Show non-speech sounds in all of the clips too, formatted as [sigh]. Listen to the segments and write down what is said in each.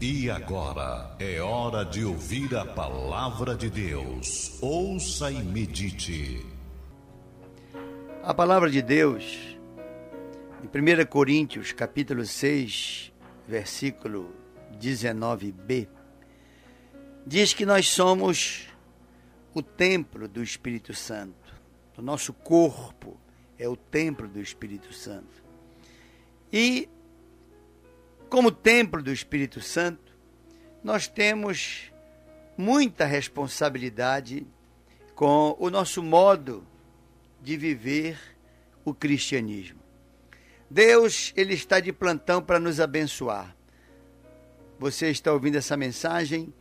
E agora é hora de ouvir a palavra de Deus. Ouça e medite. A palavra de Deus, em 1 Coríntios, capítulo 6, versículo 19b, diz que nós somos o templo do Espírito Santo. O nosso corpo é o templo do Espírito Santo. E como templo do Espírito Santo, nós temos muita responsabilidade com o nosso modo de viver o cristianismo. Deus, ele está de plantão para nos abençoar. Você está ouvindo essa mensagem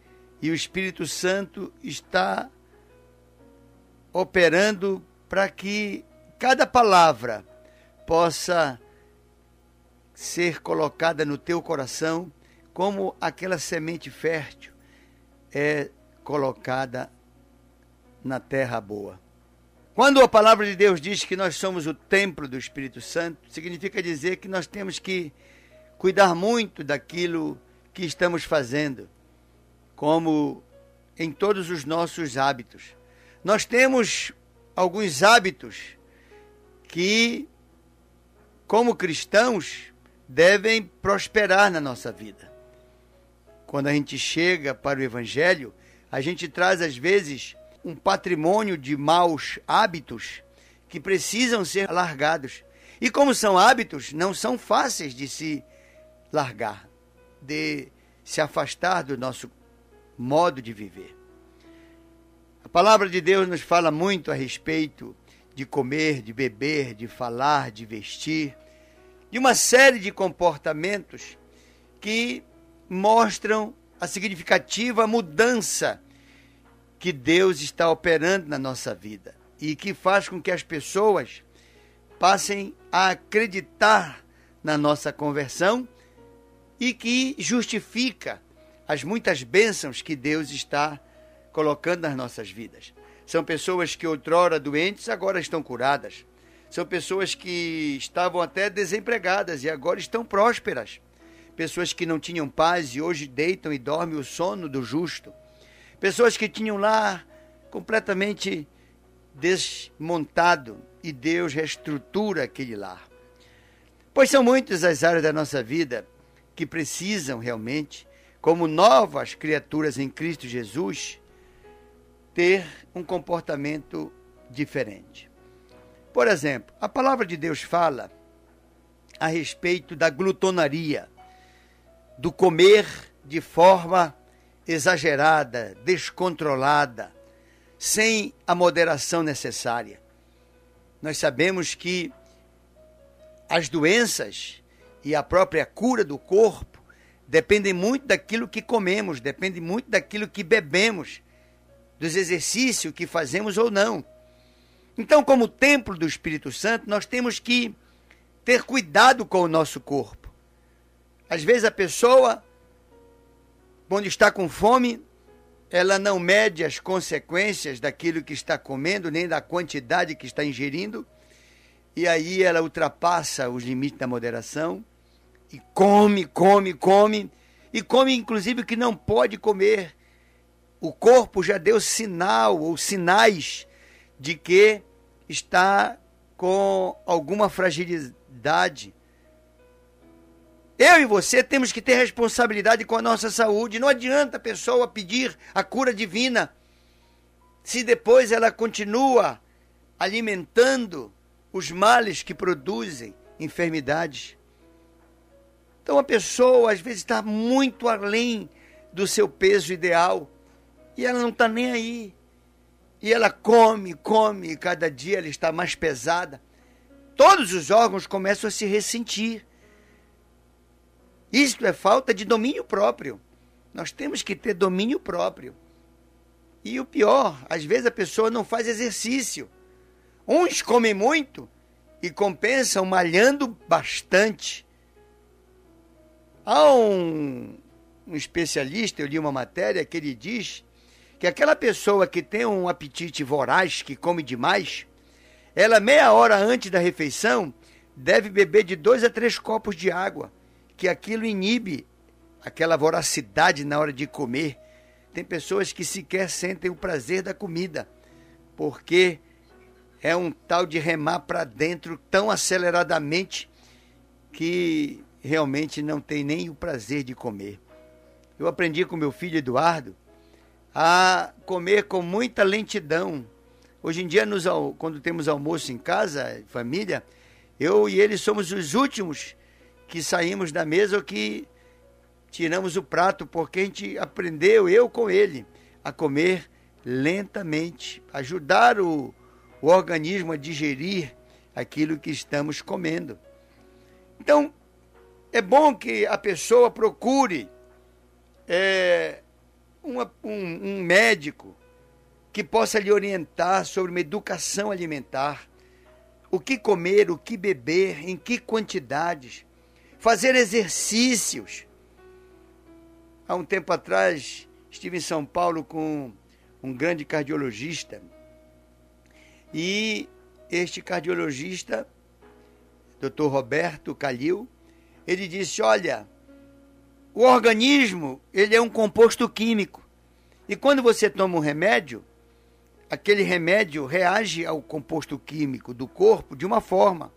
e o Espírito Santo está operando para que cada palavra possa ser colocada no teu coração como aquela semente fértil é colocada na terra boa. Quando a palavra de Deus diz que nós somos o templo do Espírito Santo, significa dizer que nós temos que cuidar muito daquilo que estamos fazendo, como em todos os nossos hábitos. Nós temos alguns hábitos que, como cristãos, devem prosperar na nossa vida. Quando a gente chega para o Evangelho, a gente traz às vezes um patrimônio de maus hábitos que precisam ser largados. E como são hábitos, não são fáceis de se largar, de se afastar do nosso modo de viver. A palavra de Deus nos fala muito a respeito de comer, de beber, de falar, de vestir de uma série de comportamentos que mostram a significativa mudança que Deus está operando na nossa vida e que faz com que as pessoas passem a acreditar na nossa conversão e que justifica as muitas bênçãos que Deus está colocando nas nossas vidas. São pessoas que outrora doentes agora estão curadas. São pessoas que estavam até desempregadas e agora estão prósperas. Pessoas que não tinham paz e hoje deitam e dormem o sono do justo. Pessoas que tinham lá completamente desmontado e Deus reestrutura aquele lar. Pois são muitas as áreas da nossa vida que precisam realmente, como novas criaturas em Cristo Jesus, ter um comportamento diferente. Por exemplo, a palavra de Deus fala a respeito da glutonaria, do comer de forma exagerada, descontrolada, sem a moderação necessária. Nós sabemos que as doenças e a própria cura do corpo dependem muito daquilo que comemos, depende muito daquilo que bebemos, dos exercícios que fazemos ou não. Então, como templo do Espírito Santo, nós temos que ter cuidado com o nosso corpo. Às vezes a pessoa, quando está com fome, ela não mede as consequências daquilo que está comendo, nem da quantidade que está ingerindo, e aí ela ultrapassa os limites da moderação e come, come, come, e come inclusive o que não pode comer. O corpo já deu sinal ou sinais de que está com alguma fragilidade. Eu e você temos que ter responsabilidade com a nossa saúde. Não adianta a pessoa pedir a cura divina se depois ela continua alimentando os males que produzem enfermidades. Então a pessoa às vezes está muito além do seu peso ideal e ela não está nem aí. E ela come, come, e cada dia ela está mais pesada. Todos os órgãos começam a se ressentir. Isto é falta de domínio próprio. Nós temos que ter domínio próprio. E o pior, às vezes a pessoa não faz exercício. Uns comem muito e compensam malhando bastante. Há um, um especialista, eu li uma matéria que ele diz que aquela pessoa que tem um apetite voraz, que come demais, ela meia hora antes da refeição deve beber de dois a três copos de água, que aquilo inibe aquela voracidade na hora de comer. Tem pessoas que sequer sentem o prazer da comida, porque é um tal de remar para dentro tão aceleradamente que realmente não tem nem o prazer de comer. Eu aprendi com meu filho Eduardo a comer com muita lentidão. Hoje em dia, nos, quando temos almoço em casa, família, eu e ele somos os últimos que saímos da mesa ou que tiramos o prato, porque a gente aprendeu, eu com ele, a comer lentamente, ajudar o, o organismo a digerir aquilo que estamos comendo. Então, é bom que a pessoa procure é, uma, um, um médico que possa lhe orientar sobre uma educação alimentar, o que comer, o que beber, em que quantidades, fazer exercícios. Há um tempo atrás, estive em São Paulo com um grande cardiologista e este cardiologista, Dr. Roberto Calil, ele disse: Olha, o organismo ele é um composto químico e quando você toma um remédio, aquele remédio reage ao composto químico do corpo de uma forma.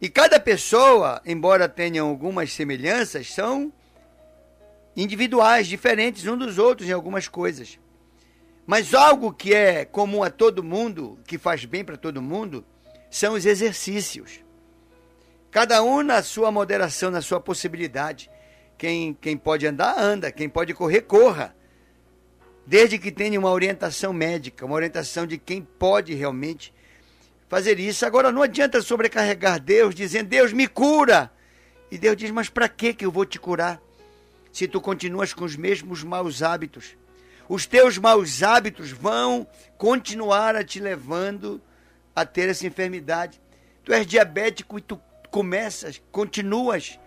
E cada pessoa, embora tenha algumas semelhanças, são individuais, diferentes uns dos outros em algumas coisas. Mas algo que é comum a todo mundo, que faz bem para todo mundo, são os exercícios. Cada um na sua moderação, na sua possibilidade. Quem, quem pode andar, anda. Quem pode correr, corra. Desde que tenha uma orientação médica, uma orientação de quem pode realmente fazer isso. Agora, não adianta sobrecarregar Deus dizendo, Deus me cura. E Deus diz, mas para que eu vou te curar? Se tu continuas com os mesmos maus hábitos os teus maus hábitos vão continuar a te levando a ter essa enfermidade. Tu és diabético e tu começas, continuas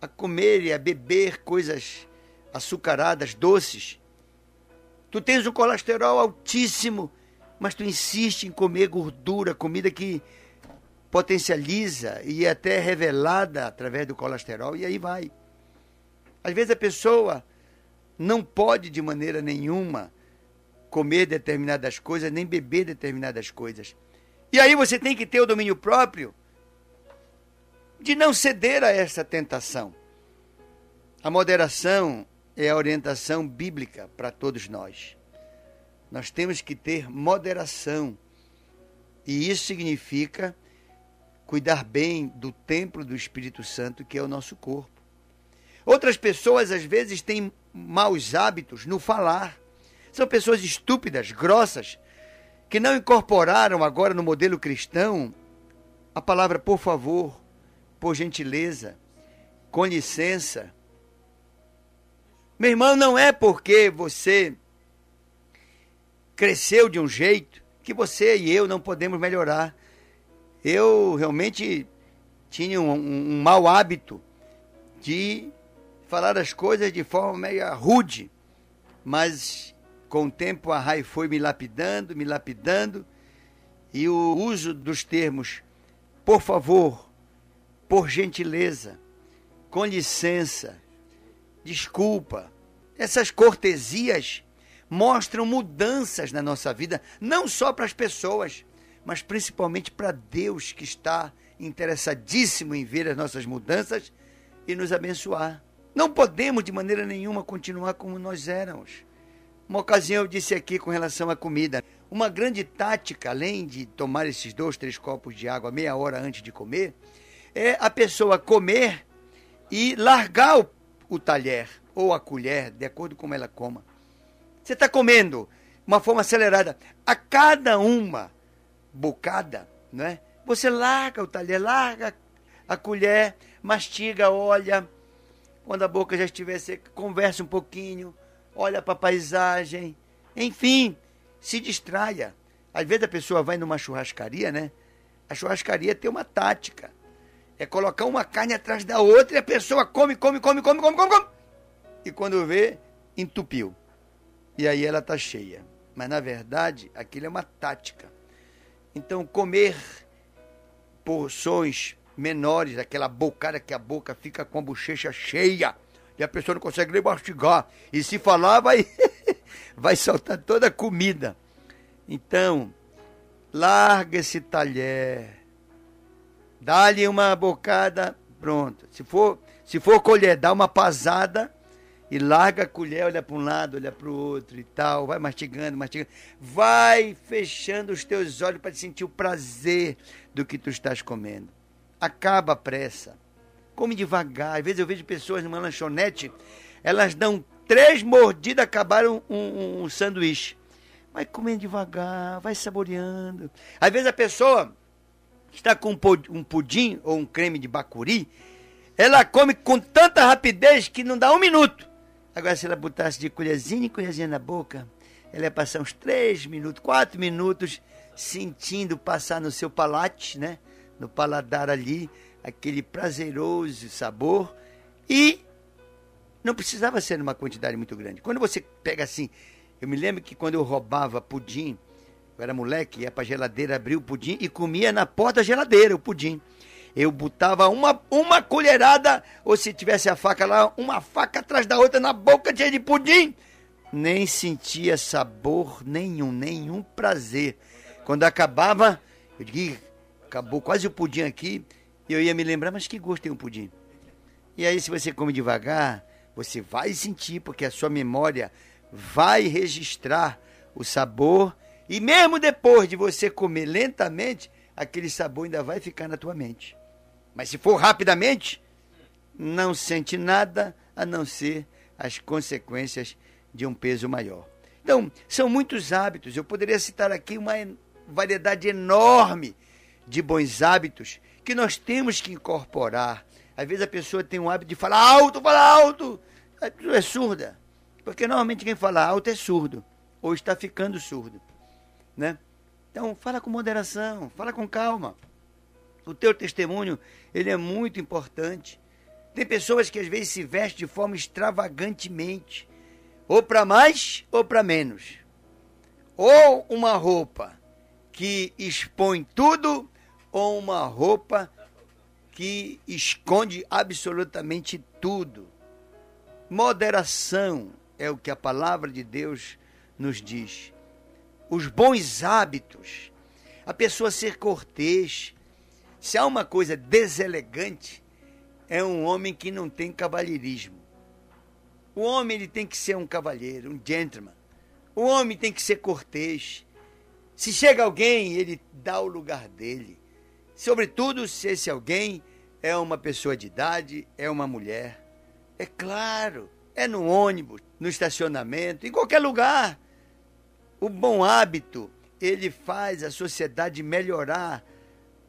a comer e a beber coisas açucaradas, doces. Tu tens um colesterol altíssimo, mas tu insiste em comer gordura, comida que potencializa e é até revelada através do colesterol, e aí vai. Às vezes a pessoa não pode de maneira nenhuma comer determinadas coisas, nem beber determinadas coisas. E aí você tem que ter o domínio próprio de não ceder a essa tentação. A moderação é a orientação bíblica para todos nós. Nós temos que ter moderação. E isso significa cuidar bem do templo do Espírito Santo, que é o nosso corpo. Outras pessoas, às vezes, têm maus hábitos no falar. São pessoas estúpidas, grossas, que não incorporaram agora no modelo cristão a palavra por favor, por gentileza, com licença. Meu irmão, não é porque você cresceu de um jeito que você e eu não podemos melhorar. Eu realmente tinha um, um, um mau hábito de falar as coisas de forma meio rude, mas com o tempo a Rai foi me lapidando, me lapidando, e o uso dos termos por favor, por gentileza, com licença, desculpa, essas cortesias mostram mudanças na nossa vida, não só para as pessoas, mas principalmente para Deus que está interessadíssimo em ver as nossas mudanças e nos abençoar. Não podemos de maneira nenhuma continuar como nós éramos. Uma ocasião eu disse aqui com relação à comida. Uma grande tática, além de tomar esses dois, três copos de água meia hora antes de comer, é a pessoa comer e largar o, o talher ou a colher, de acordo com como ela coma. Você está comendo uma forma acelerada. A cada uma bocada, né? Você larga o talher, larga a colher, mastiga, olha, quando a boca já estiver seca, converse um pouquinho, olha para a paisagem, enfim, se distraia. Às vezes a pessoa vai numa churrascaria, né? A churrascaria tem uma tática. É colocar uma carne atrás da outra e a pessoa come, come, come, come, come, come, come. E quando vê, entupiu. E aí ela está cheia. Mas na verdade, aquilo é uma tática. Então, comer porções menores, aquela bocada que a boca fica com a bochecha cheia e a pessoa não consegue nem mastigar. E se falar, vai, [laughs] vai soltar toda a comida. Então, larga esse talher, dá-lhe uma bocada, pronto. Se for, se for colher, dá uma pasada e larga a colher, olha para um lado, olha para o outro e tal, vai mastigando, mastigando. Vai fechando os teus olhos para sentir o prazer do que tu estás comendo. Acaba a pressa. Come devagar. Às vezes eu vejo pessoas numa lanchonete, elas dão três mordidas, acabaram um, um, um sanduíche. Vai comendo devagar, vai saboreando. Às vezes a pessoa está com um pudim ou um creme de bacuri, ela come com tanta rapidez que não dá um minuto. Agora, se ela botasse de colherzinha em colherzinha na boca, ela ia passar uns três minutos, quatro minutos, sentindo passar no seu palate, né? No paladar ali, aquele prazeroso sabor. E não precisava ser numa quantidade muito grande. Quando você pega assim, eu me lembro que quando eu roubava pudim, eu era moleque, ia pra geladeira, abria o pudim e comia na porta da geladeira o pudim. Eu botava uma, uma colherada, ou se tivesse a faca lá, uma faca atrás da outra na boca cheia de pudim. Nem sentia sabor nenhum, nenhum prazer. Quando acabava, eu digo, acabou quase o pudim aqui, e eu ia me lembrar, mas que gosto tem um pudim? E aí, se você come devagar, você vai sentir, porque a sua memória vai registrar o sabor, e mesmo depois de você comer lentamente, aquele sabor ainda vai ficar na tua mente. Mas se for rapidamente, não sente nada a não ser as consequências de um peso maior. Então, são muitos hábitos. Eu poderia citar aqui uma variedade enorme de bons hábitos que nós temos que incorporar. Às vezes a pessoa tem um hábito de falar alto, falar alto. A pessoa é surda. Porque normalmente quem fala alto é surdo. Ou está ficando surdo. Né? Então, fala com moderação, fala com calma. O teu testemunho, ele é muito importante. Tem pessoas que às vezes se vestem de forma extravagantemente, ou para mais ou para menos. Ou uma roupa que expõe tudo, ou uma roupa que esconde absolutamente tudo. Moderação é o que a palavra de Deus nos diz. Os bons hábitos, a pessoa ser cortês, se há uma coisa deselegante, é um homem que não tem cavalheirismo. O homem ele tem que ser um cavalheiro, um gentleman. O homem tem que ser cortês. Se chega alguém, ele dá o lugar dele. Sobretudo se esse alguém é uma pessoa de idade, é uma mulher. É claro, é no ônibus, no estacionamento, em qualquer lugar. O bom hábito, ele faz a sociedade melhorar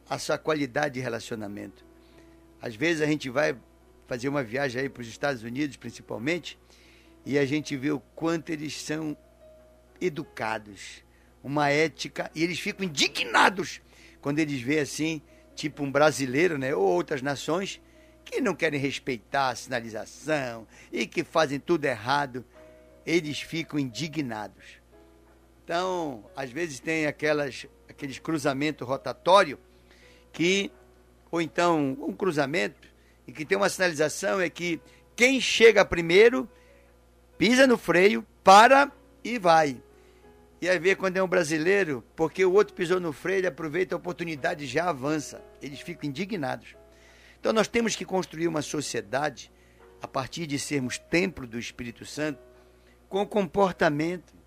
a sua qualidade de relacionamento. Às vezes a gente vai fazer uma viagem aí para os Estados Unidos, principalmente, e a gente vê o quanto eles são educados, uma ética, e eles ficam indignados quando eles veem assim, tipo um brasileiro, né, ou outras nações que não querem respeitar a sinalização e que fazem tudo errado, eles ficam indignados. Então, às vezes tem aquelas aqueles cruzamentos rotatórios que, ou então um cruzamento, e que tem uma sinalização é que quem chega primeiro pisa no freio, para e vai. E aí vê quando é um brasileiro, porque o outro pisou no freio, ele aproveita a oportunidade e já avança. Eles ficam indignados. Então nós temos que construir uma sociedade a partir de sermos templo do Espírito Santo, com comportamento,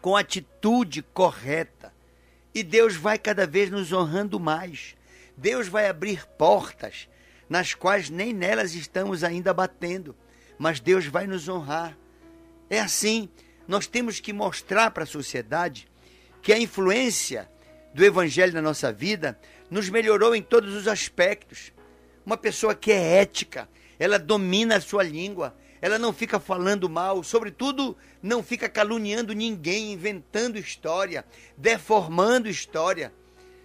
com atitude correta, e Deus vai cada vez nos honrando mais. Deus vai abrir portas nas quais nem nelas estamos ainda batendo, mas Deus vai nos honrar. É assim, nós temos que mostrar para a sociedade que a influência do Evangelho na nossa vida nos melhorou em todos os aspectos. Uma pessoa que é ética, ela domina a sua língua, ela não fica falando mal, sobretudo não fica caluniando ninguém, inventando história, deformando história.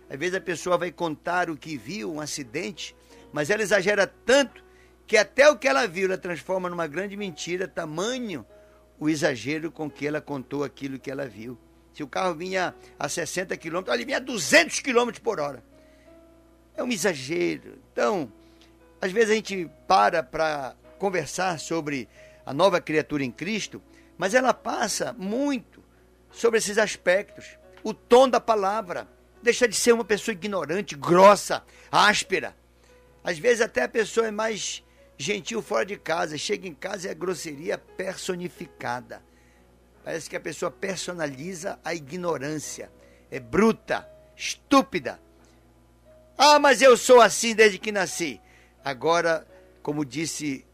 Às vezes a pessoa vai contar o que viu, um acidente, mas ela exagera tanto que até o que ela viu ela transforma numa grande mentira, tamanho o exagero com que ela contou aquilo que ela viu. Se o carro vinha a 60 km, ele vinha a 200 km por hora. É um exagero. Então, às vezes a gente para para conversar sobre a nova criatura em Cristo, mas ela passa muito sobre esses aspectos. O tom da palavra deixa de ser uma pessoa ignorante, grossa, áspera. Às vezes até a pessoa é mais gentil fora de casa, chega em casa e é grosseria personificada. Parece que a pessoa personaliza a ignorância. É bruta, estúpida. Ah, mas eu sou assim desde que nasci. Agora, como disse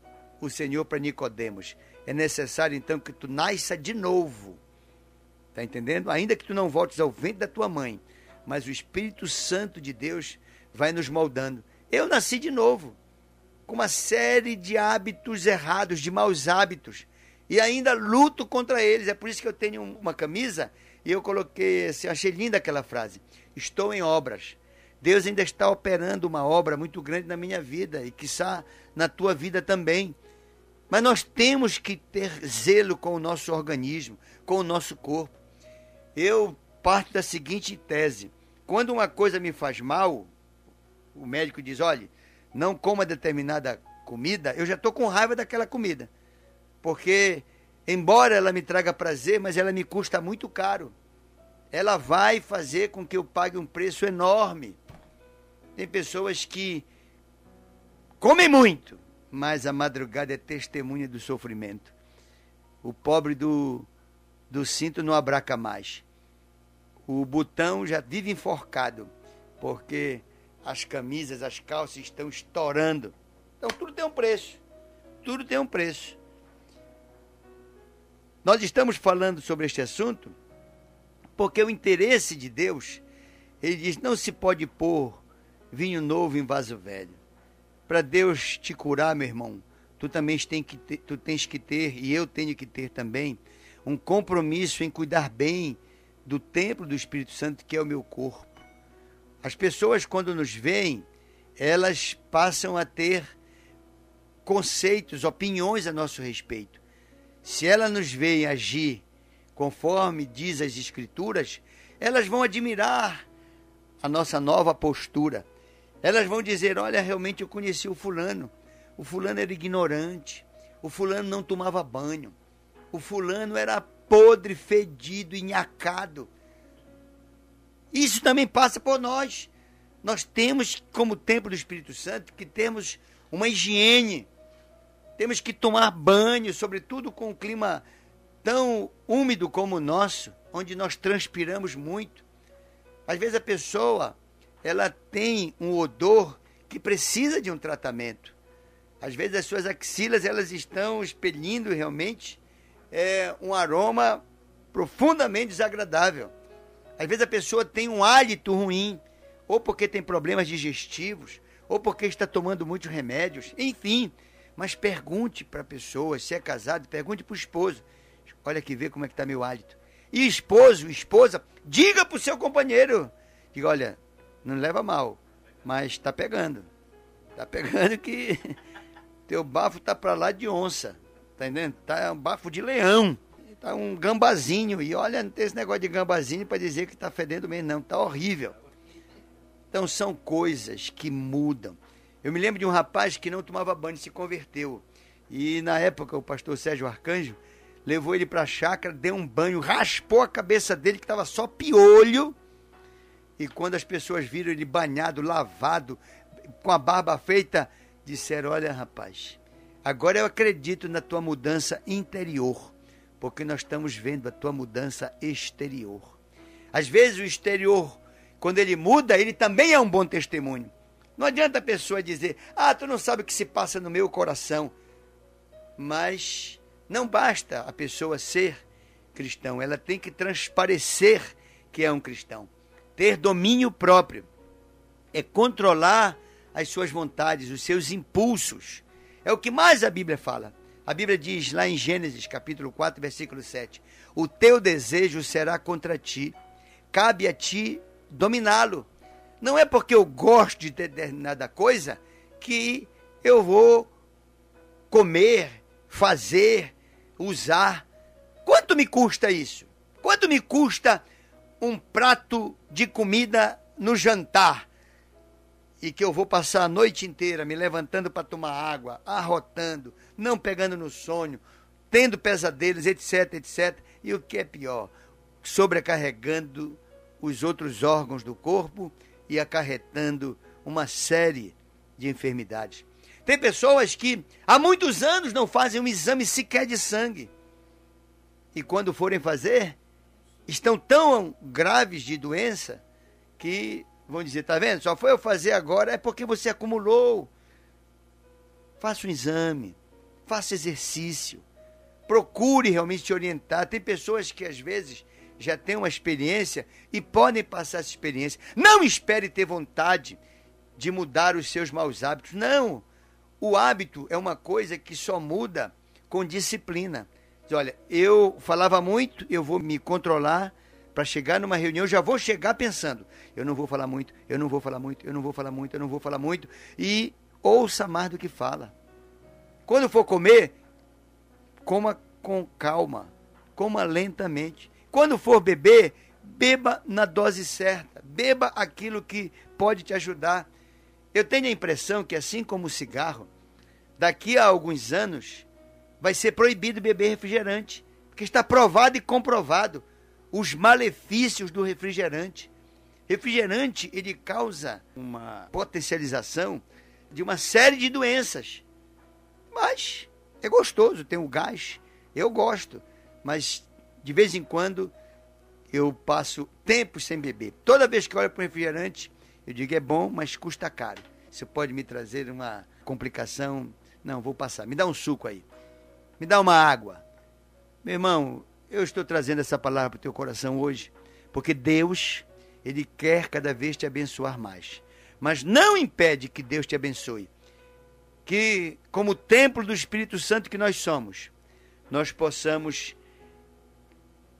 o Senhor para Nicodemos, é necessário então que tu nasça de novo. Está entendendo? Ainda que tu não voltes ao ventre da tua mãe, mas o Espírito Santo de Deus vai nos moldando. Eu nasci de novo, com uma série de hábitos errados, de maus hábitos, e ainda luto contra eles. É por isso que eu tenho uma camisa e eu coloquei assim, achei linda aquela frase. Estou em obras. Deus ainda está operando uma obra muito grande na minha vida e quiçá na tua vida também. Mas nós temos que ter zelo com o nosso organismo, com o nosso corpo. Eu parto da seguinte tese: quando uma coisa me faz mal, o médico diz: olhe, não coma determinada comida, eu já estou com raiva daquela comida. Porque, embora ela me traga prazer, mas ela me custa muito caro. Ela vai fazer com que eu pague um preço enorme. Tem pessoas que comem muito, mas a madrugada é testemunha do sofrimento. O pobre do, do cinto não abraca mais. O botão já vive enforcado, porque as camisas, as calças estão estourando. Então tudo tem um preço. Tudo tem um preço. Nós estamos falando sobre este assunto porque o interesse de Deus, ele diz, não se pode pôr vinho novo em vaso velho para Deus te curar, meu irmão, tu também tens que ter, tu tens que ter, e eu tenho que ter também, um compromisso em cuidar bem do templo do Espírito Santo, que é o meu corpo. As pessoas, quando nos veem, elas passam a ter conceitos, opiniões a nosso respeito. Se elas nos veem agir conforme diz as Escrituras, elas vão admirar a nossa nova postura elas vão dizer: Olha, realmente eu conheci o fulano. O fulano era ignorante. O fulano não tomava banho. O fulano era podre, fedido, enhacado. Isso também passa por nós. Nós temos, como templo do Espírito Santo, que temos uma higiene. Temos que tomar banho, sobretudo com um clima tão úmido como o nosso, onde nós transpiramos muito. Às vezes a pessoa ela tem um odor que precisa de um tratamento. Às vezes as suas axilas elas estão expelindo realmente é, um aroma profundamente desagradável. Às vezes a pessoa tem um hálito ruim, ou porque tem problemas digestivos, ou porque está tomando muitos remédios, enfim. Mas pergunte para a pessoa, se é casado, pergunte para o esposo. Olha aqui, vê como é que está meu hálito. E esposo, esposa, diga para o seu companheiro. Diga, olha, não leva mal, mas tá pegando. Tá pegando que [laughs] teu bafo tá para lá de onça. Tá entendendo? Tá um bafo de leão. Tá um gambazinho. E olha, não tem esse negócio de gambazinho para dizer que tá fedendo mesmo, não. Tá horrível. Então são coisas que mudam. Eu me lembro de um rapaz que não tomava banho e se converteu. E na época o pastor Sérgio Arcanjo levou ele para a chácara, deu um banho, raspou a cabeça dele que estava só piolho e quando as pessoas viram ele banhado, lavado, com a barba feita, disseram: Olha, rapaz, agora eu acredito na tua mudança interior, porque nós estamos vendo a tua mudança exterior. Às vezes o exterior, quando ele muda, ele também é um bom testemunho. Não adianta a pessoa dizer: Ah, tu não sabe o que se passa no meu coração. Mas não basta a pessoa ser cristão, ela tem que transparecer que é um cristão. Ter domínio próprio é controlar as suas vontades, os seus impulsos. É o que mais a Bíblia fala. A Bíblia diz lá em Gênesis, capítulo 4, versículo 7: O teu desejo será contra ti, cabe a ti dominá-lo. Não é porque eu gosto de determinada coisa que eu vou comer, fazer, usar. Quanto me custa isso? Quanto me custa um prato de comida no jantar e que eu vou passar a noite inteira me levantando para tomar água, arrotando, não pegando no sonho, tendo pesadelos, etc, etc. E o que é pior, sobrecarregando os outros órgãos do corpo e acarretando uma série de enfermidades. Tem pessoas que há muitos anos não fazem um exame sequer de sangue. E quando forem fazer, estão tão graves de doença que vão dizer, tá vendo? Só foi eu fazer agora é porque você acumulou. Faça um exame, faça exercício, procure realmente te orientar. Tem pessoas que às vezes já têm uma experiência e podem passar essa experiência. Não espere ter vontade de mudar os seus maus hábitos. Não. O hábito é uma coisa que só muda com disciplina. Olha, eu falava muito, eu vou me controlar para chegar numa reunião, já vou chegar pensando, eu não vou falar muito, eu não vou falar muito, eu não vou falar muito, eu não vou falar muito e ouça mais do que fala. Quando for comer, coma com calma, coma lentamente. Quando for beber, beba na dose certa, beba aquilo que pode te ajudar. Eu tenho a impressão que, assim como o cigarro, daqui a alguns anos vai ser proibido beber refrigerante, porque está provado e comprovado os malefícios do refrigerante. Refrigerante, ele causa uma potencialização de uma série de doenças. Mas é gostoso, tem o gás, eu gosto, mas de vez em quando eu passo tempo sem beber. Toda vez que olho para o refrigerante, eu digo é bom, mas custa caro. Isso pode me trazer uma complicação. Não, vou passar. Me dá um suco aí. Me dá uma água. Meu irmão, eu estou trazendo essa palavra para o teu coração hoje, porque Deus, Ele quer cada vez te abençoar mais. Mas não impede que Deus te abençoe. Que, como templo do Espírito Santo que nós somos, nós possamos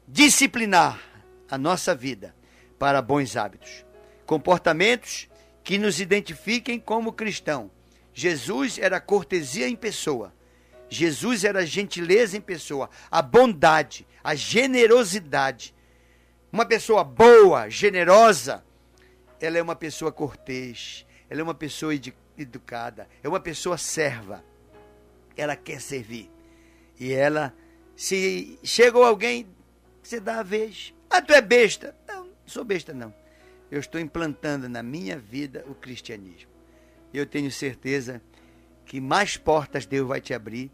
disciplinar a nossa vida para bons hábitos comportamentos que nos identifiquem como cristão. Jesus era cortesia em pessoa. Jesus era gentileza em pessoa, a bondade, a generosidade. Uma pessoa boa, generosa, ela é uma pessoa cortês, ela é uma pessoa educada, é uma pessoa serva. Ela quer servir. E ela, se chegou alguém, você dá a vez. Ah, tu é besta. Não, não sou besta, não eu estou implantando na minha vida o cristianismo. Eu tenho certeza que mais portas Deus vai te abrir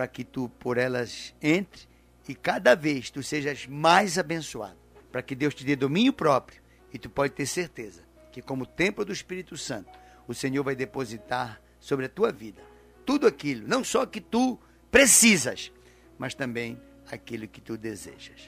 para que tu por elas entre e cada vez tu sejas mais abençoado, para que Deus te dê domínio próprio e tu pode ter certeza que como templo do Espírito Santo, o Senhor vai depositar sobre a tua vida tudo aquilo, não só que tu precisas, mas também aquilo que tu desejas.